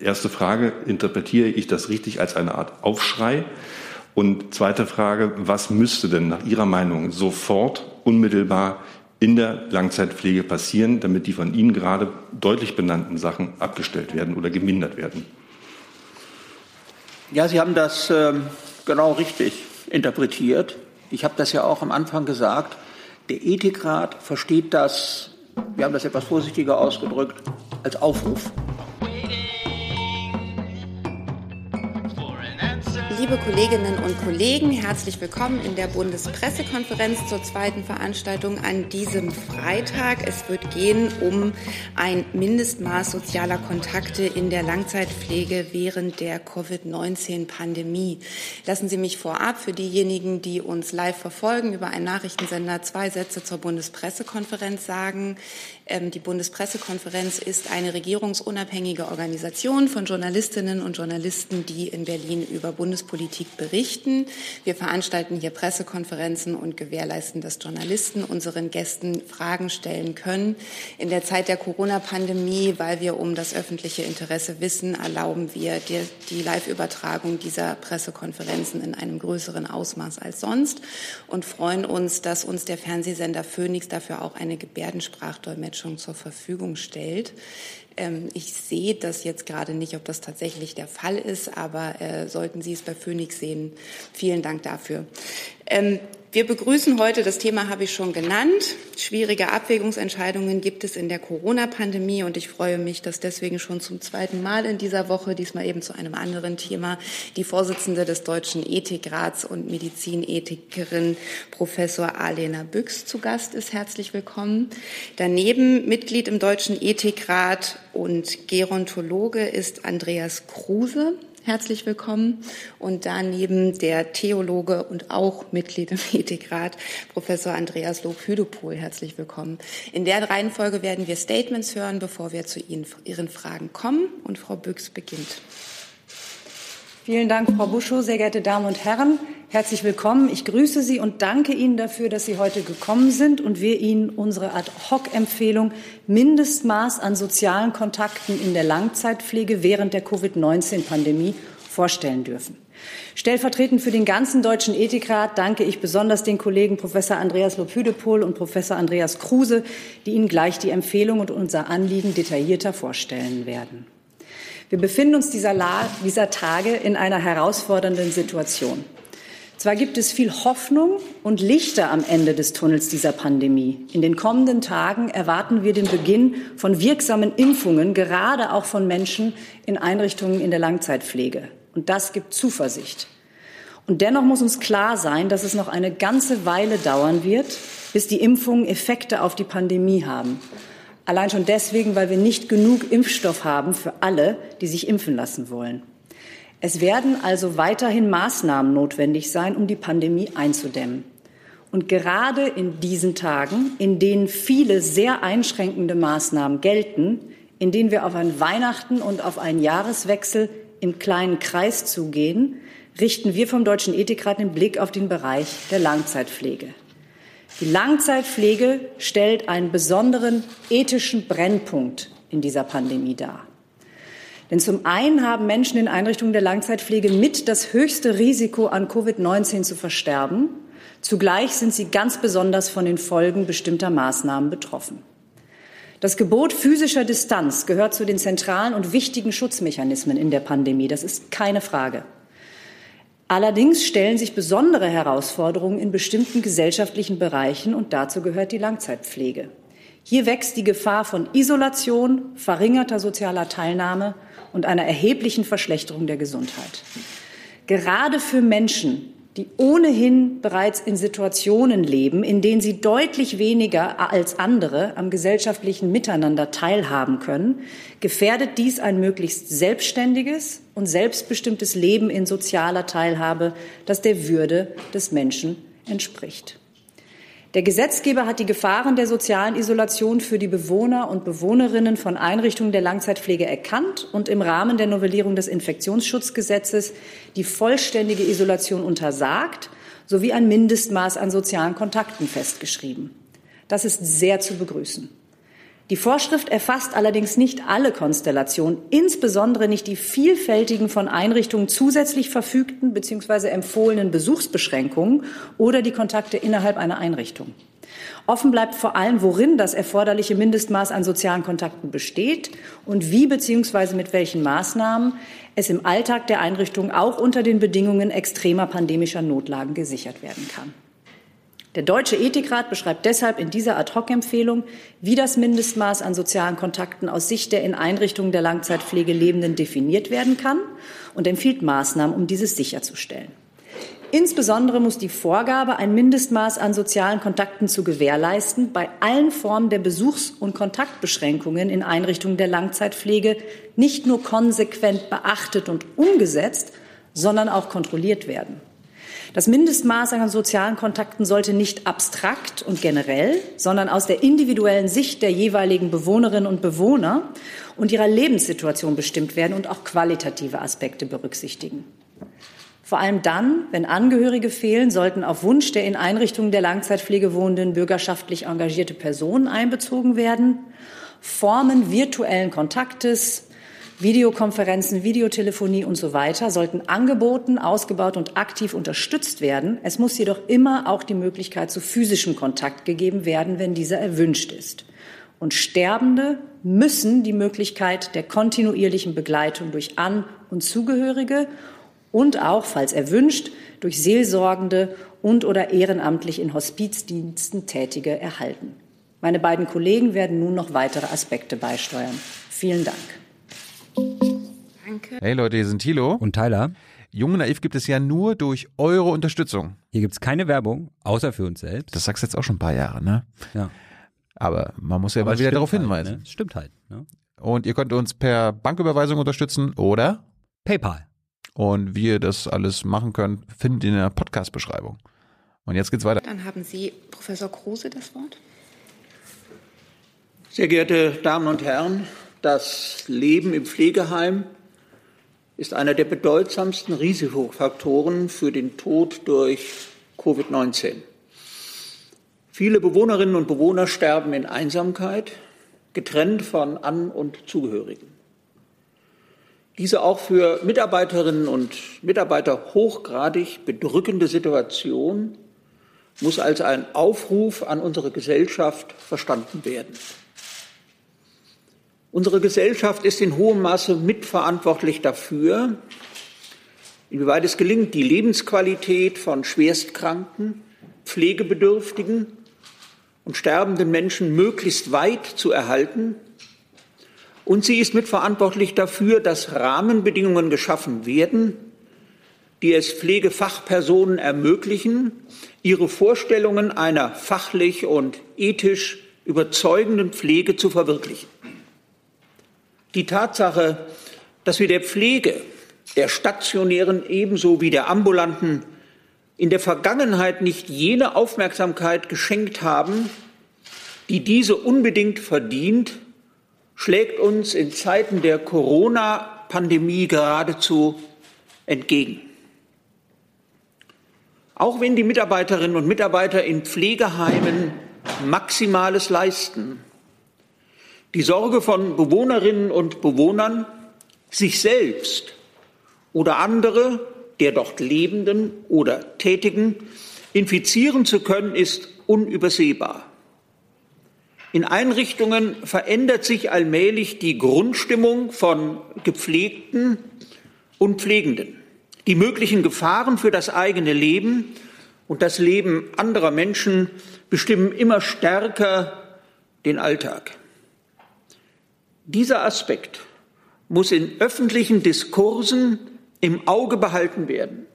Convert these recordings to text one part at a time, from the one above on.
Erste Frage, interpretiere ich das richtig als eine Art Aufschrei? Und zweite Frage, was müsste denn nach Ihrer Meinung sofort, unmittelbar in der Langzeitpflege passieren, damit die von Ihnen gerade deutlich benannten Sachen abgestellt werden oder gemindert werden? Ja, Sie haben das äh, genau richtig interpretiert. Ich habe das ja auch am Anfang gesagt. Der Ethikrat versteht das, wir haben das etwas vorsichtiger ausgedrückt, als Aufruf. Liebe Kolleginnen und Kollegen, herzlich willkommen in der Bundespressekonferenz zur zweiten Veranstaltung an diesem Freitag. Es wird gehen um ein Mindestmaß sozialer Kontakte in der Langzeitpflege während der Covid-19-Pandemie. Lassen Sie mich vorab für diejenigen, die uns live verfolgen, über einen Nachrichtensender zwei Sätze zur Bundespressekonferenz sagen. Ähm, die Bundespressekonferenz ist eine regierungsunabhängige Organisation von Journalistinnen und Journalisten, die in Berlin über Bundespolitik berichten. Wir veranstalten hier Pressekonferenzen und gewährleisten, dass Journalisten unseren Gästen Fragen stellen können. In der Zeit der Corona-Pandemie, weil wir um das öffentliche Interesse wissen, erlauben wir die, die Live-Übertragung dieser Pressekonferenzen in einem größeren Ausmaß als sonst und freuen uns, dass uns der Fernsehsender Phoenix dafür auch eine Gebärdensprachdolmetscherin Dolmetschung zur Verfügung stellt. Ähm, ich sehe das jetzt gerade nicht, ob das tatsächlich der Fall ist, aber äh, sollten Sie es bei Phoenix sehen, vielen Dank dafür. Ähm, wir begrüßen heute, das Thema habe ich schon genannt, schwierige Abwägungsentscheidungen gibt es in der Corona-Pandemie und ich freue mich, dass deswegen schon zum zweiten Mal in dieser Woche, diesmal eben zu einem anderen Thema, die Vorsitzende des Deutschen Ethikrats und Medizinethikerin Professor Alena Büchs zu Gast ist. Herzlich willkommen. Daneben Mitglied im Deutschen Ethikrat und Gerontologe ist Andreas Kruse. Herzlich willkommen. Und daneben der Theologe und auch Mitglied im Ethikrat, Professor Andreas Lob-Hüdepol. Herzlich willkommen. In der Reihenfolge werden wir Statements hören, bevor wir zu Ihren Fragen kommen. Und Frau Büchs beginnt. Vielen Dank, Frau Buschow. Sehr geehrte Damen und Herren, herzlich willkommen. Ich grüße Sie und danke Ihnen dafür, dass Sie heute gekommen sind und wir Ihnen unsere Ad-Hoc-Empfehlung Mindestmaß an sozialen Kontakten in der Langzeitpflege während der Covid-19-Pandemie vorstellen dürfen. Stellvertretend für den ganzen Deutschen Ethikrat danke ich besonders den Kollegen Professor Andreas Lopüdepol und Professor Andreas Kruse, die Ihnen gleich die Empfehlung und unser Anliegen detaillierter vorstellen werden. Wir befinden uns dieser, dieser Tage in einer herausfordernden Situation. Zwar gibt es viel Hoffnung und Lichter am Ende des Tunnels dieser Pandemie. In den kommenden Tagen erwarten wir den Beginn von wirksamen Impfungen, gerade auch von Menschen in Einrichtungen in der Langzeitpflege. Und das gibt Zuversicht. Und dennoch muss uns klar sein, dass es noch eine ganze Weile dauern wird, bis die Impfungen Effekte auf die Pandemie haben. Allein schon deswegen, weil wir nicht genug Impfstoff haben für alle, die sich impfen lassen wollen. Es werden also weiterhin Maßnahmen notwendig sein, um die Pandemie einzudämmen. Und gerade in diesen Tagen, in denen viele sehr einschränkende Maßnahmen gelten, in denen wir auf ein Weihnachten und auf einen Jahreswechsel im kleinen Kreis zugehen, richten wir vom Deutschen Ethikrat den Blick auf den Bereich der Langzeitpflege. Die Langzeitpflege stellt einen besonderen ethischen Brennpunkt in dieser Pandemie dar. Denn zum einen haben Menschen in Einrichtungen der Langzeitpflege mit das höchste Risiko, an Covid-19 zu versterben. Zugleich sind sie ganz besonders von den Folgen bestimmter Maßnahmen betroffen. Das Gebot physischer Distanz gehört zu den zentralen und wichtigen Schutzmechanismen in der Pandemie. Das ist keine Frage. Allerdings stellen sich besondere Herausforderungen in bestimmten gesellschaftlichen Bereichen und dazu gehört die Langzeitpflege. Hier wächst die Gefahr von Isolation, verringerter sozialer Teilnahme und einer erheblichen Verschlechterung der Gesundheit. Gerade für Menschen, die ohnehin bereits in Situationen leben, in denen sie deutlich weniger als andere am gesellschaftlichen Miteinander teilhaben können, gefährdet dies ein möglichst selbstständiges und selbstbestimmtes Leben in sozialer Teilhabe, das der Würde des Menschen entspricht. Der Gesetzgeber hat die Gefahren der sozialen Isolation für die Bewohner und Bewohnerinnen von Einrichtungen der Langzeitpflege erkannt und im Rahmen der Novellierung des Infektionsschutzgesetzes die vollständige Isolation untersagt sowie ein Mindestmaß an sozialen Kontakten festgeschrieben. Das ist sehr zu begrüßen. Die Vorschrift erfasst allerdings nicht alle Konstellationen, insbesondere nicht die vielfältigen von Einrichtungen zusätzlich verfügten bzw. empfohlenen Besuchsbeschränkungen oder die Kontakte innerhalb einer Einrichtung. Offen bleibt vor allem, worin das erforderliche Mindestmaß an sozialen Kontakten besteht und wie bzw. mit welchen Maßnahmen es im Alltag der Einrichtung auch unter den Bedingungen extremer pandemischer Notlagen gesichert werden kann. Der Deutsche Ethikrat beschreibt deshalb in dieser Ad-hoc-Empfehlung, wie das Mindestmaß an sozialen Kontakten aus Sicht der in Einrichtungen der Langzeitpflege Lebenden definiert werden kann und empfiehlt Maßnahmen, um dieses sicherzustellen. Insbesondere muss die Vorgabe, ein Mindestmaß an sozialen Kontakten zu gewährleisten, bei allen Formen der Besuchs- und Kontaktbeschränkungen in Einrichtungen der Langzeitpflege nicht nur konsequent beachtet und umgesetzt, sondern auch kontrolliert werden. Das Mindestmaß an sozialen Kontakten sollte nicht abstrakt und generell, sondern aus der individuellen Sicht der jeweiligen Bewohnerinnen und Bewohner und ihrer Lebenssituation bestimmt werden und auch qualitative Aspekte berücksichtigen. Vor allem dann, wenn Angehörige fehlen, sollten auf Wunsch der in Einrichtungen der Langzeitpflege wohnenden bürgerschaftlich engagierte Personen einbezogen werden. Formen virtuellen Kontaktes, Videokonferenzen, Videotelefonie und so weiter sollten angeboten, ausgebaut und aktiv unterstützt werden. Es muss jedoch immer auch die Möglichkeit zu physischem Kontakt gegeben werden, wenn dieser erwünscht ist. Und Sterbende müssen die Möglichkeit der kontinuierlichen Begleitung durch An- und Zugehörige und auch, falls erwünscht, durch Seelsorgende und oder ehrenamtlich in Hospizdiensten Tätige erhalten. Meine beiden Kollegen werden nun noch weitere Aspekte beisteuern. Vielen Dank. Danke. Hey Leute, hier sind Thilo und Tyler. Junge Naiv gibt es ja nur durch eure Unterstützung. Hier gibt es keine Werbung, außer für uns selbst. Das sagst du jetzt auch schon ein paar Jahre, ne? Ja. Aber man muss ja Aber mal wieder darauf halt, hinweisen. Ne? Stimmt halt. Ne? Und ihr könnt uns per Banküberweisung unterstützen oder PayPal. Und wie ihr das alles machen könnt, findet ihr in der Podcast-Beschreibung. Und jetzt geht's weiter. Dann haben Sie, Professor Kruse, das Wort. Sehr geehrte Damen und Herren, das Leben im Pflegeheim ist einer der bedeutsamsten Risikofaktoren für den Tod durch Covid-19. Viele Bewohnerinnen und Bewohner sterben in Einsamkeit, getrennt von An- und Zugehörigen. Diese auch für Mitarbeiterinnen und Mitarbeiter hochgradig bedrückende Situation muss als ein Aufruf an unsere Gesellschaft verstanden werden. Unsere Gesellschaft ist in hohem Maße mitverantwortlich dafür, inwieweit es gelingt, die Lebensqualität von Schwerstkranken, Pflegebedürftigen und sterbenden Menschen möglichst weit zu erhalten. Und sie ist mitverantwortlich dafür, dass Rahmenbedingungen geschaffen werden, die es Pflegefachpersonen ermöglichen, ihre Vorstellungen einer fachlich und ethisch überzeugenden Pflege zu verwirklichen. Die Tatsache, dass wir der Pflege, der stationären ebenso wie der ambulanten, in der Vergangenheit nicht jene Aufmerksamkeit geschenkt haben, die diese unbedingt verdient, schlägt uns in Zeiten der Corona-Pandemie geradezu entgegen. Auch wenn die Mitarbeiterinnen und Mitarbeiter in Pflegeheimen Maximales leisten, die Sorge von Bewohnerinnen und Bewohnern, sich selbst oder andere der dort Lebenden oder Tätigen infizieren zu können, ist unübersehbar. In Einrichtungen verändert sich allmählich die Grundstimmung von Gepflegten und Pflegenden. Die möglichen Gefahren für das eigene Leben und das Leben anderer Menschen bestimmen immer stärker den Alltag. Dieser Aspekt muss in öffentlichen Diskursen im Auge behalten werden.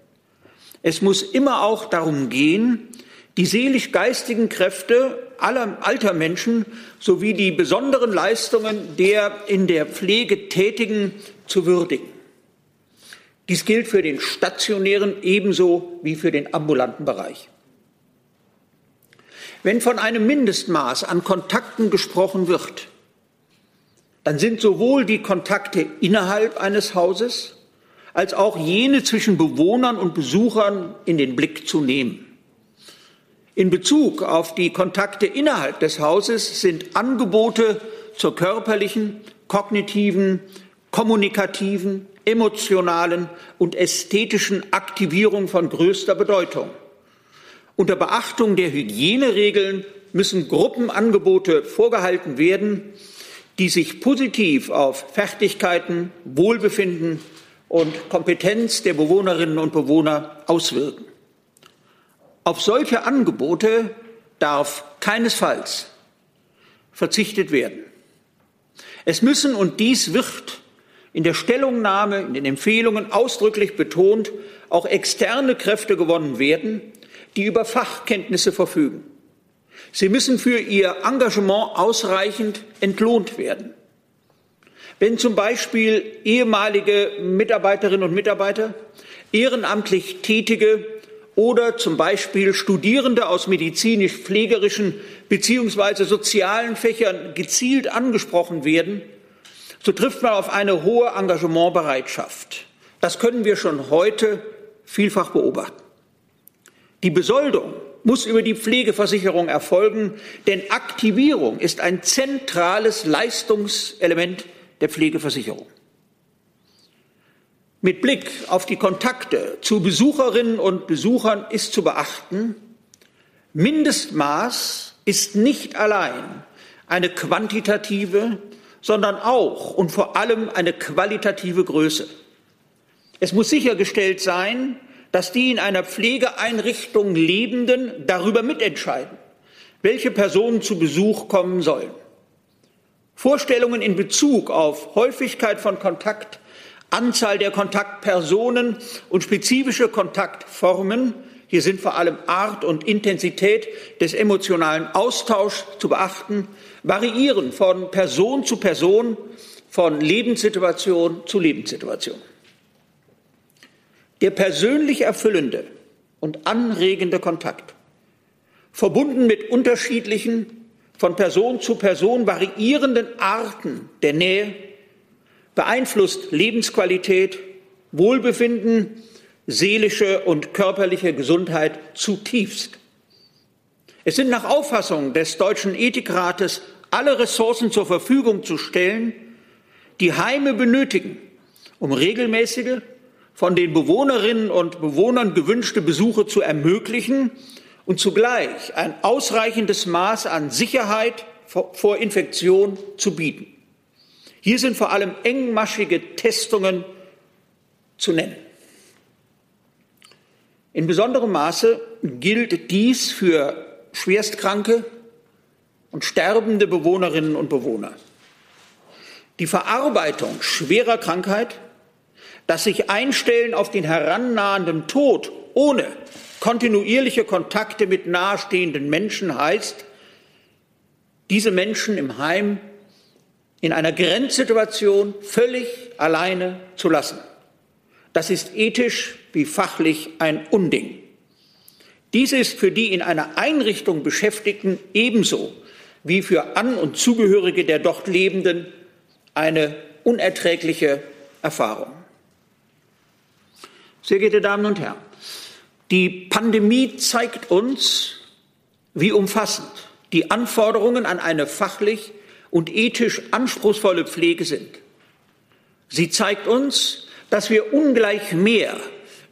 Es muss immer auch darum gehen, die seelisch-geistigen Kräfte aller alter Menschen sowie die besonderen Leistungen der in der Pflege Tätigen zu würdigen. Dies gilt für den stationären ebenso wie für den ambulanten Bereich. Wenn von einem Mindestmaß an Kontakten gesprochen wird, dann sind sowohl die Kontakte innerhalb eines Hauses als auch jene zwischen Bewohnern und Besuchern in den Blick zu nehmen. In Bezug auf die Kontakte innerhalb des Hauses sind Angebote zur körperlichen, kognitiven, kommunikativen, emotionalen und ästhetischen Aktivierung von größter Bedeutung. Unter Beachtung der Hygieneregeln müssen Gruppenangebote vorgehalten werden, die sich positiv auf Fertigkeiten, Wohlbefinden und Kompetenz der Bewohnerinnen und Bewohner auswirken. Auf solche Angebote darf keinesfalls verzichtet werden. Es müssen, und dies wird in der Stellungnahme, in den Empfehlungen ausdrücklich betont, auch externe Kräfte gewonnen werden, die über Fachkenntnisse verfügen. Sie müssen für ihr Engagement ausreichend entlohnt werden. Wenn zum Beispiel ehemalige Mitarbeiterinnen und Mitarbeiter, ehrenamtlich Tätige oder zum Beispiel Studierende aus medizinisch-pflegerischen beziehungsweise sozialen Fächern gezielt angesprochen werden, so trifft man auf eine hohe Engagementbereitschaft. Das können wir schon heute vielfach beobachten. Die Besoldung muss über die Pflegeversicherung erfolgen, denn Aktivierung ist ein zentrales Leistungselement der Pflegeversicherung. Mit Blick auf die Kontakte zu Besucherinnen und Besuchern ist zu beachten, Mindestmaß ist nicht allein eine quantitative, sondern auch und vor allem eine qualitative Größe. Es muss sichergestellt sein, dass die in einer Pflegeeinrichtung Lebenden darüber mitentscheiden, welche Personen zu Besuch kommen sollen. Vorstellungen in Bezug auf Häufigkeit von Kontakt, Anzahl der Kontaktpersonen und spezifische Kontaktformen, hier sind vor allem Art und Intensität des emotionalen Austauschs zu beachten, variieren von Person zu Person, von Lebenssituation zu Lebenssituation. Der persönlich erfüllende und anregende Kontakt, verbunden mit unterschiedlichen, von Person zu Person variierenden Arten der Nähe, beeinflusst Lebensqualität, Wohlbefinden, seelische und körperliche Gesundheit zutiefst. Es sind nach Auffassung des Deutschen Ethikrates alle Ressourcen zur Verfügung zu stellen, die Heime benötigen, um regelmäßige, von den Bewohnerinnen und Bewohnern gewünschte Besuche zu ermöglichen und zugleich ein ausreichendes Maß an Sicherheit vor Infektion zu bieten. Hier sind vor allem engmaschige Testungen zu nennen. In besonderem Maße gilt dies für schwerstkranke und sterbende Bewohnerinnen und Bewohner. Die Verarbeitung schwerer Krankheit das sich Einstellen auf den herannahenden Tod ohne kontinuierliche Kontakte mit nahestehenden Menschen heißt, diese Menschen im Heim in einer Grenzsituation völlig alleine zu lassen. Das ist ethisch wie fachlich ein Unding. Dies ist für die in einer Einrichtung Beschäftigten ebenso wie für An- und Zugehörige der dort Lebenden eine unerträgliche Erfahrung. Sehr geehrte Damen und Herren, die Pandemie zeigt uns, wie umfassend die Anforderungen an eine fachlich und ethisch anspruchsvolle Pflege sind. Sie zeigt uns, dass wir ungleich mehr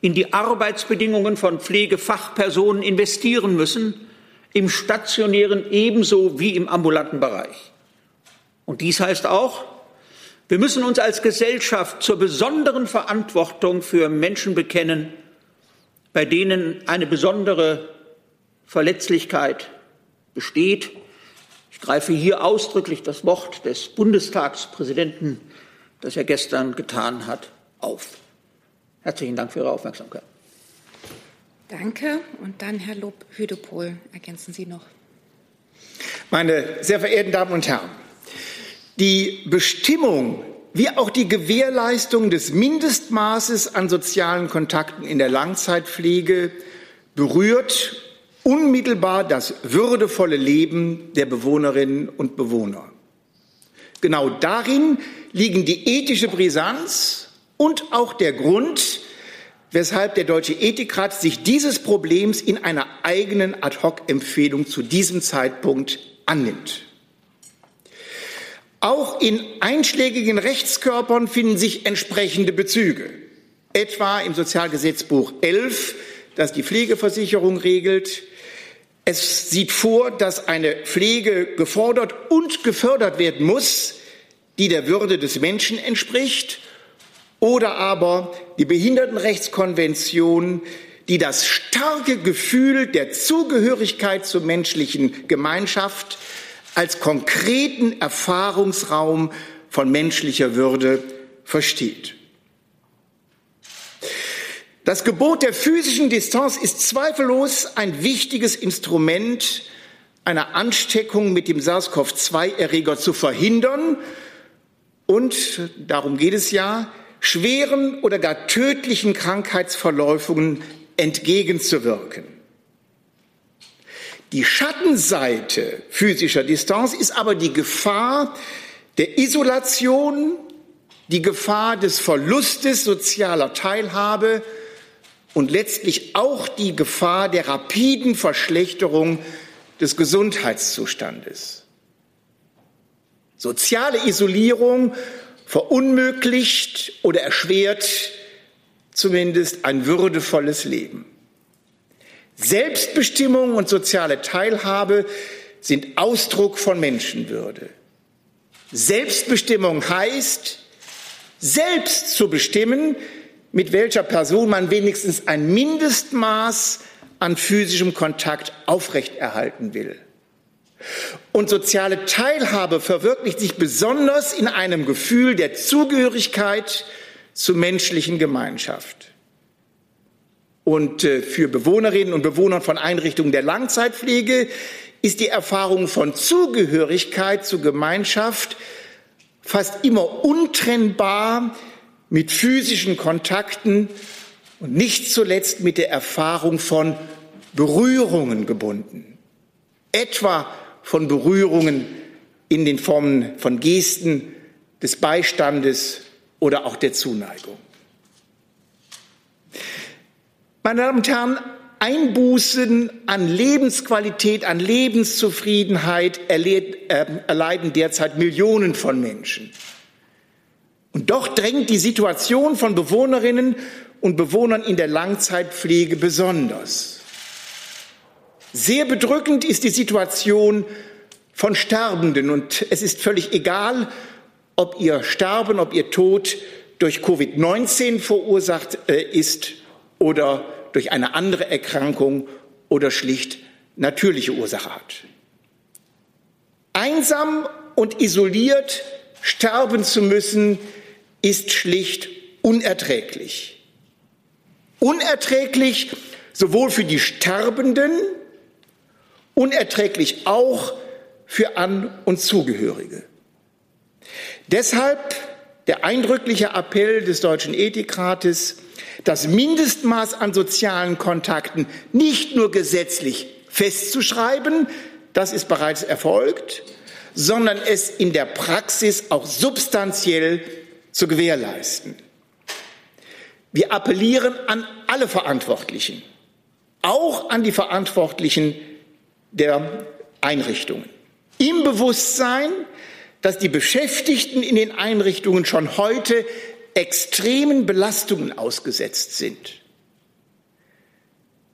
in die Arbeitsbedingungen von Pflegefachpersonen investieren müssen, im stationären ebenso wie im ambulanten Bereich. Und dies heißt auch, wir müssen uns als Gesellschaft zur besonderen Verantwortung für Menschen bekennen, bei denen eine besondere Verletzlichkeit besteht. Ich greife hier ausdrücklich das Wort des Bundestagspräsidenten, das er gestern getan hat, auf. Herzlichen Dank für Ihre Aufmerksamkeit. Danke. Und dann Herr Lob Hüdepol. Ergänzen Sie noch. Meine sehr verehrten Damen und Herren, die Bestimmung wie auch die Gewährleistung des Mindestmaßes an sozialen Kontakten in der Langzeitpflege berührt unmittelbar das würdevolle Leben der Bewohnerinnen und Bewohner. Genau darin liegen die ethische Brisanz und auch der Grund, weshalb der Deutsche Ethikrat sich dieses Problems in einer eigenen Ad-hoc-Empfehlung zu diesem Zeitpunkt annimmt. Auch in einschlägigen Rechtskörpern finden sich entsprechende Bezüge, etwa im Sozialgesetzbuch 11, das die Pflegeversicherung regelt. Es sieht vor, dass eine Pflege gefordert und gefördert werden muss, die der Würde des Menschen entspricht, oder aber die Behindertenrechtskonvention, die das starke Gefühl der Zugehörigkeit zur menschlichen Gemeinschaft als konkreten Erfahrungsraum von menschlicher Würde versteht. Das Gebot der physischen Distanz ist zweifellos ein wichtiges Instrument, eine Ansteckung mit dem SARS-CoV-2-Erreger zu verhindern und, darum geht es ja, schweren oder gar tödlichen Krankheitsverläufungen entgegenzuwirken. Die Schattenseite physischer Distanz ist aber die Gefahr der Isolation, die Gefahr des Verlustes sozialer Teilhabe und letztlich auch die Gefahr der rapiden Verschlechterung des Gesundheitszustandes. Soziale Isolierung verunmöglicht oder erschwert zumindest ein würdevolles Leben. Selbstbestimmung und soziale Teilhabe sind Ausdruck von Menschenwürde. Selbstbestimmung heißt, selbst zu bestimmen, mit welcher Person man wenigstens ein Mindestmaß an physischem Kontakt aufrechterhalten will. Und soziale Teilhabe verwirklicht sich besonders in einem Gefühl der Zugehörigkeit zur menschlichen Gemeinschaft. Und äh, für Bewohnerinnen und Bewohner von Einrichtungen der Langzeitpflege ist die Erfahrung von Zugehörigkeit zur Gemeinschaft fast immer untrennbar mit physischen Kontakten und nicht zuletzt mit der Erfahrung von Berührungen gebunden. Etwa von Berührungen in den Formen von Gesten, des Beistandes oder auch der Zuneigung. Meine Damen und Herren, Einbußen an Lebensqualität, an Lebenszufriedenheit ähm, erleiden derzeit Millionen von Menschen. Und doch drängt die Situation von Bewohnerinnen und Bewohnern in der Langzeitpflege besonders. Sehr bedrückend ist die Situation von Sterbenden und es ist völlig egal, ob ihr Sterben, ob ihr Tod durch Covid-19 verursacht äh, ist oder durch eine andere Erkrankung oder schlicht natürliche Ursache hat. Einsam und isoliert sterben zu müssen, ist schlicht unerträglich. Unerträglich sowohl für die Sterbenden unerträglich auch für An- und Zugehörige. Deshalb der eindrückliche Appell des Deutschen Ethikrates, das Mindestmaß an sozialen Kontakten nicht nur gesetzlich festzuschreiben, das ist bereits erfolgt, sondern es in der Praxis auch substanziell zu gewährleisten. Wir appellieren an alle Verantwortlichen, auch an die Verantwortlichen der Einrichtungen. Im Bewusstsein, dass die Beschäftigten in den Einrichtungen schon heute extremen Belastungen ausgesetzt sind.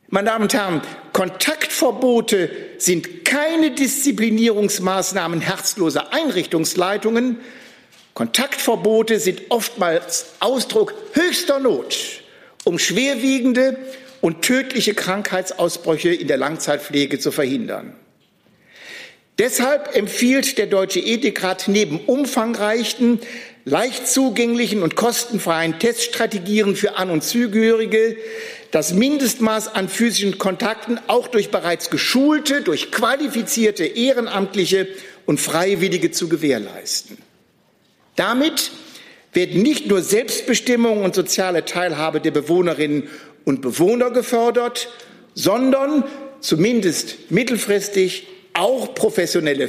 Meine Damen und Herren, Kontaktverbote sind keine Disziplinierungsmaßnahmen herzloser Einrichtungsleitungen. Kontaktverbote sind oftmals Ausdruck höchster Not, um schwerwiegende und tödliche Krankheitsausbrüche in der Langzeitpflege zu verhindern. Deshalb empfiehlt der Deutsche Ethikrat neben umfangreichen, leicht zugänglichen und kostenfreien Teststrategien für An- und Zugehörige das Mindestmaß an physischen Kontakten auch durch bereits geschulte, durch qualifizierte Ehrenamtliche und Freiwillige zu gewährleisten. Damit werden nicht nur Selbstbestimmung und soziale Teilhabe der Bewohnerinnen und Bewohner gefördert, sondern zumindest mittelfristig auch professionelle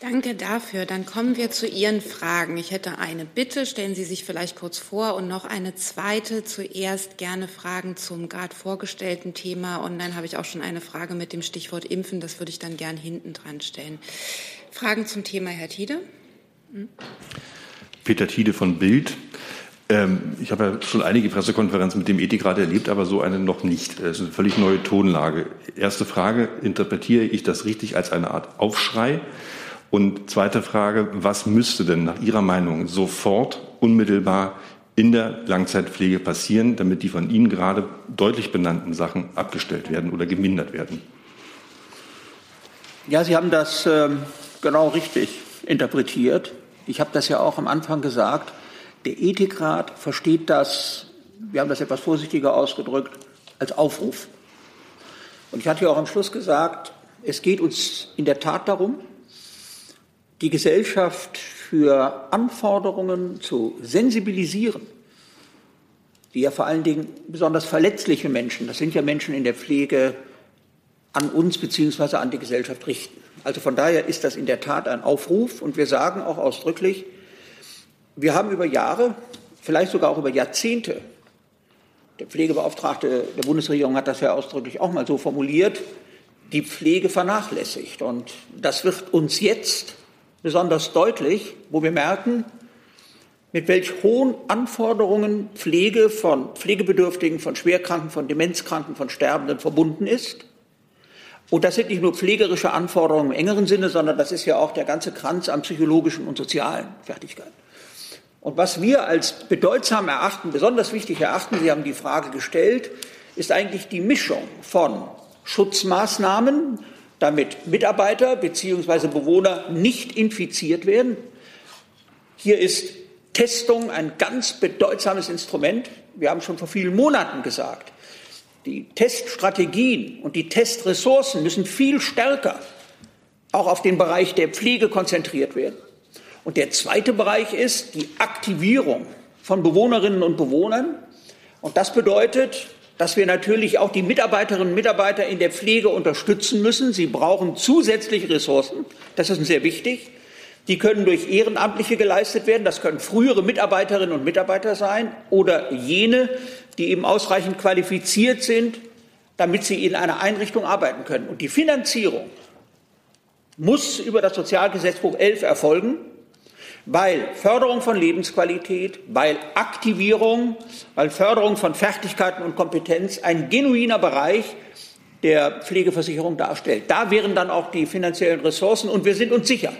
Danke dafür. Dann kommen wir zu Ihren Fragen. Ich hätte eine Bitte. Stellen Sie sich vielleicht kurz vor und noch eine zweite. Zuerst gerne Fragen zum gerade vorgestellten Thema. Und dann habe ich auch schon eine Frage mit dem Stichwort Impfen. Das würde ich dann gern hinten dran stellen. Fragen zum Thema, Herr Tiede? Hm? Peter Tiede von Bild. Ähm, ich habe ja schon einige Pressekonferenzen mit dem Ethikrat erlebt, aber so eine noch nicht. Das ist eine völlig neue Tonlage. Erste Frage, interpretiere ich das richtig als eine Art Aufschrei? Und zweite Frage, was müsste denn nach Ihrer Meinung sofort, unmittelbar in der Langzeitpflege passieren, damit die von Ihnen gerade deutlich benannten Sachen abgestellt werden oder gemindert werden? Ja, Sie haben das äh, genau richtig interpretiert. Ich habe das ja auch am Anfang gesagt. Der Ethikrat versteht das, wir haben das etwas vorsichtiger ausgedrückt, als Aufruf. Und ich hatte ja auch am Schluss gesagt, es geht uns in der Tat darum, die Gesellschaft für Anforderungen zu sensibilisieren, die ja vor allen Dingen besonders verletzliche Menschen, das sind ja Menschen in der Pflege, an uns bzw. an die Gesellschaft richten. Also von daher ist das in der Tat ein Aufruf und wir sagen auch ausdrücklich, wir haben über Jahre, vielleicht sogar auch über Jahrzehnte, der Pflegebeauftragte der Bundesregierung hat das ja ausdrücklich auch mal so formuliert, die Pflege vernachlässigt. Und das wird uns jetzt besonders deutlich, wo wir merken, mit welch hohen Anforderungen Pflege von Pflegebedürftigen, von Schwerkranken, von Demenzkranken, von Sterbenden verbunden ist. Und das sind nicht nur pflegerische Anforderungen im engeren Sinne, sondern das ist ja auch der ganze Kranz an psychologischen und sozialen Fertigkeiten. Und was wir als bedeutsam erachten, besonders wichtig erachten, Sie haben die Frage gestellt, ist eigentlich die Mischung von Schutzmaßnahmen, damit Mitarbeiter bzw. Bewohner nicht infiziert werden. Hier ist Testung ein ganz bedeutsames Instrument. Wir haben schon vor vielen Monaten gesagt, die Teststrategien und die Testressourcen müssen viel stärker auch auf den Bereich der Pflege konzentriert werden. Und der zweite Bereich ist die Aktivierung von Bewohnerinnen und Bewohnern. Und das bedeutet, dass wir natürlich auch die Mitarbeiterinnen und Mitarbeiter in der Pflege unterstützen müssen. Sie brauchen zusätzliche Ressourcen. Das ist sehr wichtig. Die können durch Ehrenamtliche geleistet werden. Das können frühere Mitarbeiterinnen und Mitarbeiter sein oder jene, die eben ausreichend qualifiziert sind, damit sie in einer Einrichtung arbeiten können. Und die Finanzierung muss über das Sozialgesetzbuch 11 erfolgen weil Förderung von Lebensqualität, weil Aktivierung, weil Förderung von Fertigkeiten und Kompetenz ein genuiner Bereich der Pflegeversicherung darstellt. Da wären dann auch die finanziellen Ressourcen und wir sind uns sicher,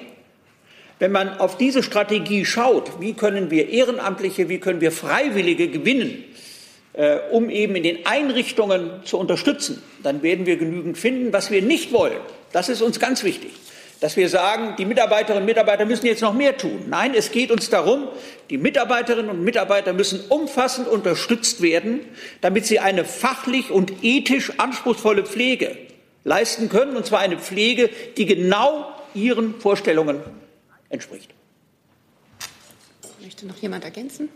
wenn man auf diese Strategie schaut, wie können wir Ehrenamtliche, wie können wir Freiwillige gewinnen, äh, um eben in den Einrichtungen zu unterstützen, dann werden wir genügend finden. Was wir nicht wollen, das ist uns ganz wichtig dass wir sagen, die Mitarbeiterinnen und Mitarbeiter müssen jetzt noch mehr tun. Nein, es geht uns darum, die Mitarbeiterinnen und Mitarbeiter müssen umfassend unterstützt werden, damit sie eine fachlich und ethisch anspruchsvolle Pflege leisten können, und zwar eine Pflege, die genau ihren Vorstellungen entspricht. Möchte noch jemand ergänzen?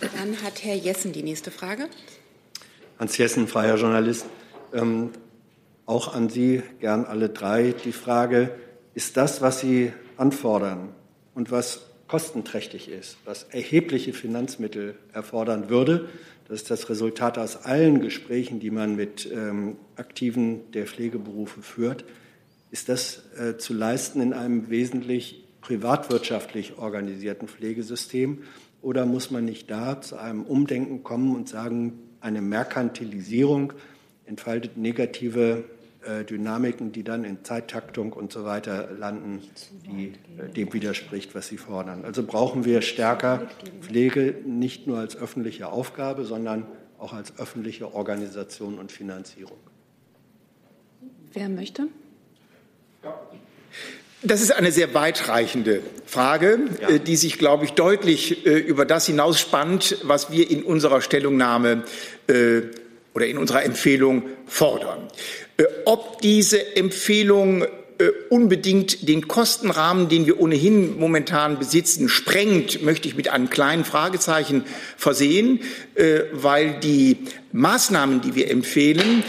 Dann hat Herr Jessen die nächste Frage. Hans Jessen, freier Journalist. Ähm, auch an Sie, gern alle drei, die Frage, ist das, was Sie anfordern und was kostenträchtig ist, was erhebliche Finanzmittel erfordern würde, das ist das Resultat aus allen Gesprächen, die man mit ähm, Aktiven der Pflegeberufe führt, ist das äh, zu leisten in einem wesentlich privatwirtschaftlich organisierten Pflegesystem? Oder muss man nicht da zu einem Umdenken kommen und sagen, eine Merkantilisierung entfaltet negative Dynamiken, die dann in Zeittaktung und so weiter landen, die äh, dem widerspricht, was Sie fordern. Also brauchen wir stärker Pflege nicht nur als öffentliche Aufgabe, sondern auch als öffentliche Organisation und Finanzierung. Wer möchte? Das ist eine sehr weitreichende Frage, ja. Äh, die sich, glaube ich, deutlich über das hinausspannt, was wir in unserer Stellungnahme oder in unserer Empfehlung fordern. Äh, ob diese Empfehlung äh, unbedingt den Kostenrahmen, den wir ohnehin momentan besitzen, sprengt, möchte ich mit einem kleinen Fragezeichen versehen, äh, weil die Maßnahmen, die wir empfehlen,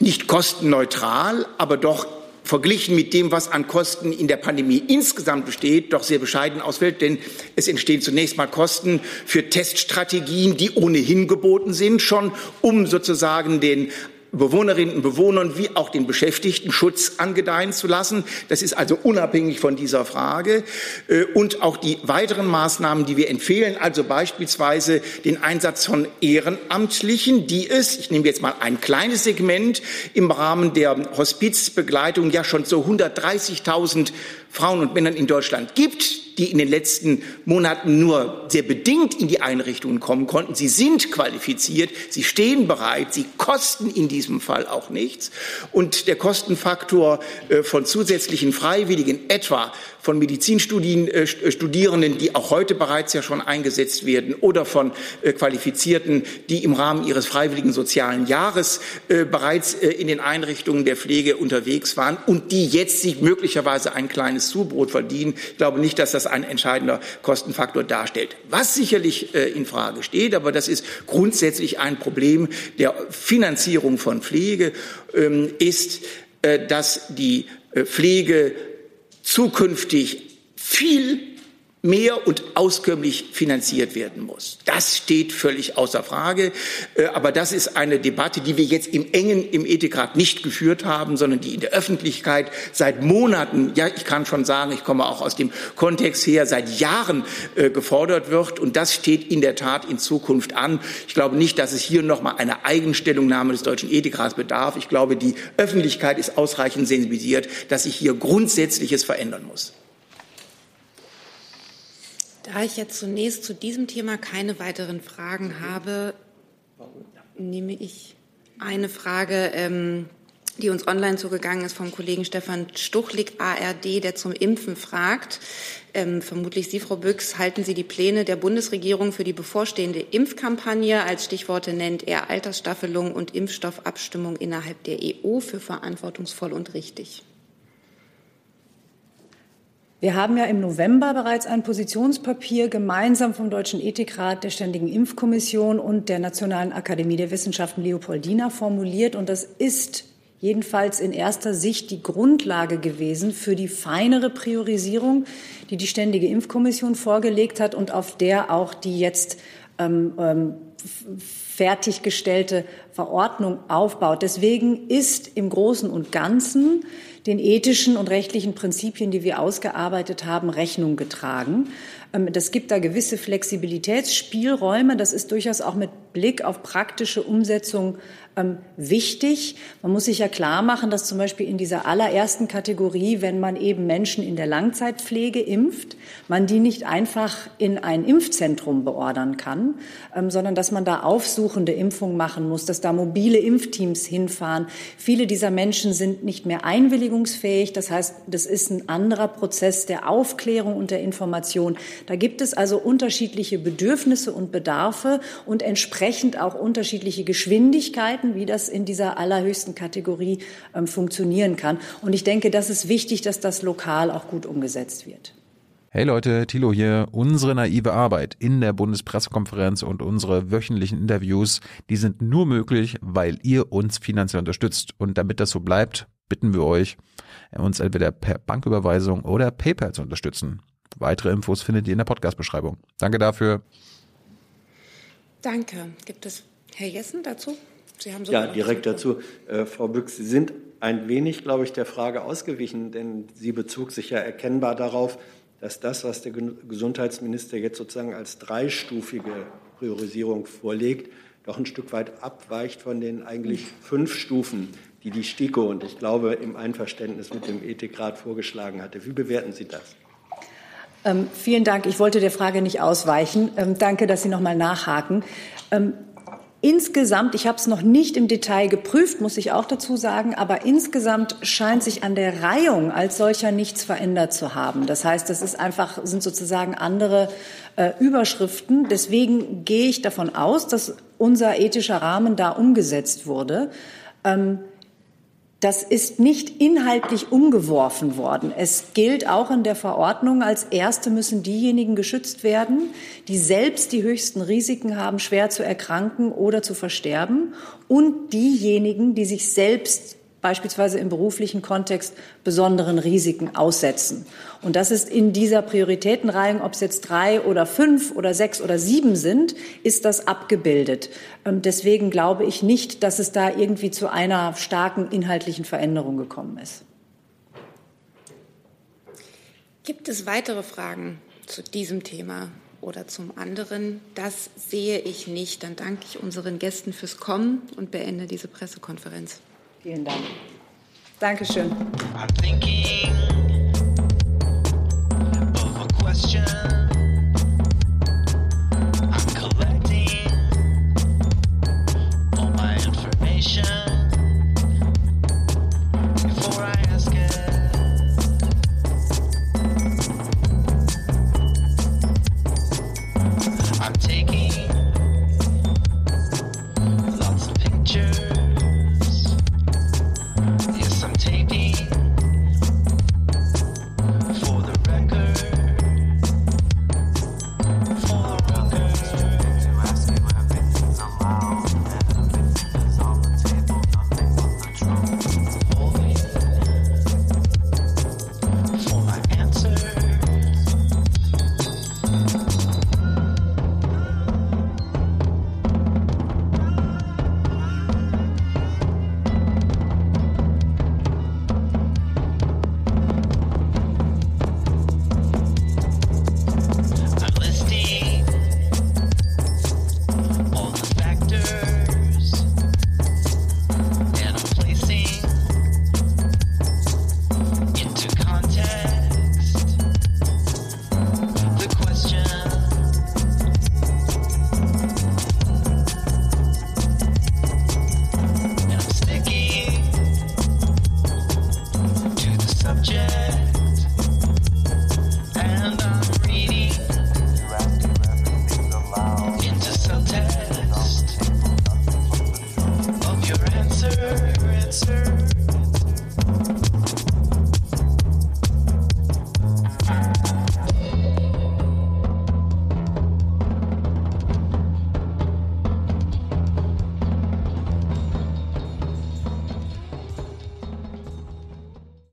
nicht kostenneutral, aber doch verglichen mit dem, was an Kosten in der Pandemie insgesamt besteht, doch sehr bescheiden ausfällt, denn es entstehen zunächst mal Kosten für Teststrategien, die ohnehin geboten sind, schon um sozusagen den Bewohnerinnen und Bewohnern wie auch den Beschäftigten Schutz angedeihen zu lassen. Das ist also unabhängig von dieser Frage. Äh, und auch die weiteren Maßnahmen, die wir empfehlen, also beispielsweise den Einsatz von Ehrenamtlichen, die es, ich nehme jetzt mal ein kleines Segment, im Rahmen der Hospizbegleitung ja schon zu 130.000 Frauen und Männern in Deutschland gibt, die in den letzten Monaten nur sehr bedingt in die Einrichtungen kommen konnten. Sie sind qualifiziert, sie stehen bereit, sie kosten in diesem Fall auch nichts. Und der Kostenfaktor äh, von zusätzlichen Freiwilligen, etwa von Medizinstudierenden, äh, die auch heute bereits ja schon eingesetzt werden, oder von äh, Qualifizierten, die im Rahmen ihres freiwilligen sozialen Jahres bereits in den Einrichtungen der Pflege unterwegs waren und die jetzt sich möglicherweise ein kleines Zubrot verdienen. Ich glaube nicht, dass das ein entscheidender Kostenfaktor darstellt. Was sicherlich äh, in Frage steht, aber das ist grundsätzlich ein Problem der Finanzierung von Pflege, ähm, ist, äh, dass die äh, Pflege zukünftig viel mehr und auskömmlich finanziert werden muss. Das steht völlig außer Frage. Äh, aber das ist eine Debatte, die wir jetzt im engen im Ethikrat nicht geführt haben, sondern die in der Öffentlichkeit seit Monaten, ja, ich kann schon sagen, ich komme auch aus dem Kontext her, seit Jahren äh, gefordert wird. Und das steht in der Tat in Zukunft an. Ich glaube nicht, dass es hier noch mal eine Eigenstellungnahme des Deutschen Ethikrats bedarf. Ich glaube, die Öffentlichkeit ist ausreichend sensibilisiert, dass sich hier Grundsätzliches verändern muss. Da ich jetzt zunächst zu diesem Thema keine weiteren Fragen habe, nehme ich eine Frage, ähm, die uns online zugegangen ist vom Kollegen Stefan Stuchlik, ARD, der zum Impfen fragt. Ähm, vermutlich Sie, Frau Büchs, halten Sie die Pläne der Bundesregierung für die bevorstehende Impfkampagne als Stichworte nennt er Altersstaffelung und Impfstoffabstimmung innerhalb der EU für verantwortungsvoll und richtig? Wir haben ja im November bereits ein Positionspapier gemeinsam vom Deutschen Ethikrat, der Ständigen Impfkommission und der Nationalen Akademie der Wissenschaften Leopoldina formuliert. Und das ist jedenfalls in erster Sicht die Grundlage gewesen für die feinere Priorisierung, die die Ständige Impfkommission vorgelegt hat und auf der auch die jetzt ähm, ähm, fertiggestellte Verordnung aufbaut. Deswegen ist im Großen und Ganzen den ethischen und rechtlichen Prinzipien, die wir ausgearbeitet haben, Rechnung getragen. Ähm, das gibt da gewisse Flexibilitätsspielräume. Das ist durchaus auch mit Blick auf praktische Umsetzung ähm, wichtig. Man muss sich ja klar machen, dass zum Beispiel in dieser allerersten Kategorie, wenn man eben Menschen in der Langzeitpflege impft, man die nicht einfach in ein Impfzentrum beordern kann, ähm, sondern dass man da aufsuchende Impfungen machen muss, dass da mobile Impfteams hinfahren. Viele dieser Menschen sind nicht mehr einwilligungsfähig. Das heißt, das ist ein anderer Prozess der Aufklärung und der Information. Da gibt es also unterschiedliche Bedürfnisse und Bedarfe und entsprechend auch unterschiedliche Geschwindigkeiten wie das in dieser allerhöchsten Kategorie ähm, funktionieren kann. Und ich denke, das ist wichtig, dass das lokal auch gut umgesetzt wird. Hey Leute, Thilo hier. Unsere naive Arbeit in der Bundespressekonferenz und unsere wöchentlichen Interviews, die sind nur möglich, weil ihr uns finanziell unterstützt. Und damit das so bleibt, bitten wir euch, uns entweder per Banküberweisung oder PayPal zu unterstützen. Weitere Infos findet ihr in der Podcast-Beschreibung. Danke dafür. Danke. Gibt es Herr Jessen dazu? Sie haben ja, direkt dazu. Äh, Frau Büchs, Sie sind ein wenig, glaube ich, der Frage ausgewichen, denn sie bezog sich ja erkennbar darauf, dass das, was der Gesundheitsminister jetzt sozusagen als dreistufige Priorisierung vorlegt, doch ein Stück weit abweicht von den eigentlich fünf Stufen, die die STIKO und ich glaube im Einverständnis mit dem Ethikrat vorgeschlagen hatte. Wie bewerten Sie das? Ähm, vielen Dank. Ich wollte der Frage nicht ausweichen. Ähm, danke, dass Sie noch mal nachhaken. Ähm, Insgesamt, ich habe es noch nicht im Detail geprüft, muss ich auch dazu sagen, aber insgesamt scheint sich an der Reihung als solcher nichts verändert zu haben. Das heißt, das ist einfach, sind sozusagen andere äh, Überschriften. Deswegen gehe ich davon aus, dass unser ethischer Rahmen da umgesetzt wurde. Ähm, das ist nicht inhaltlich umgeworfen worden. Es gilt auch in der Verordnung, als Erste müssen diejenigen geschützt werden, die selbst die höchsten Risiken haben, schwer zu erkranken oder zu versterben und diejenigen, die sich selbst beispielsweise im beruflichen Kontext besonderen Risiken aussetzen. Und das ist in dieser Prioritätenreihe, ob es jetzt drei oder fünf oder sechs oder sieben sind, ist das abgebildet. Und deswegen glaube ich nicht, dass es da irgendwie zu einer starken inhaltlichen Veränderung gekommen ist. Gibt es weitere Fragen zu diesem Thema oder zum anderen? Das sehe ich nicht. Dann danke ich unseren Gästen fürs Kommen und beende diese Pressekonferenz. Vielen Dank. Dankeschön.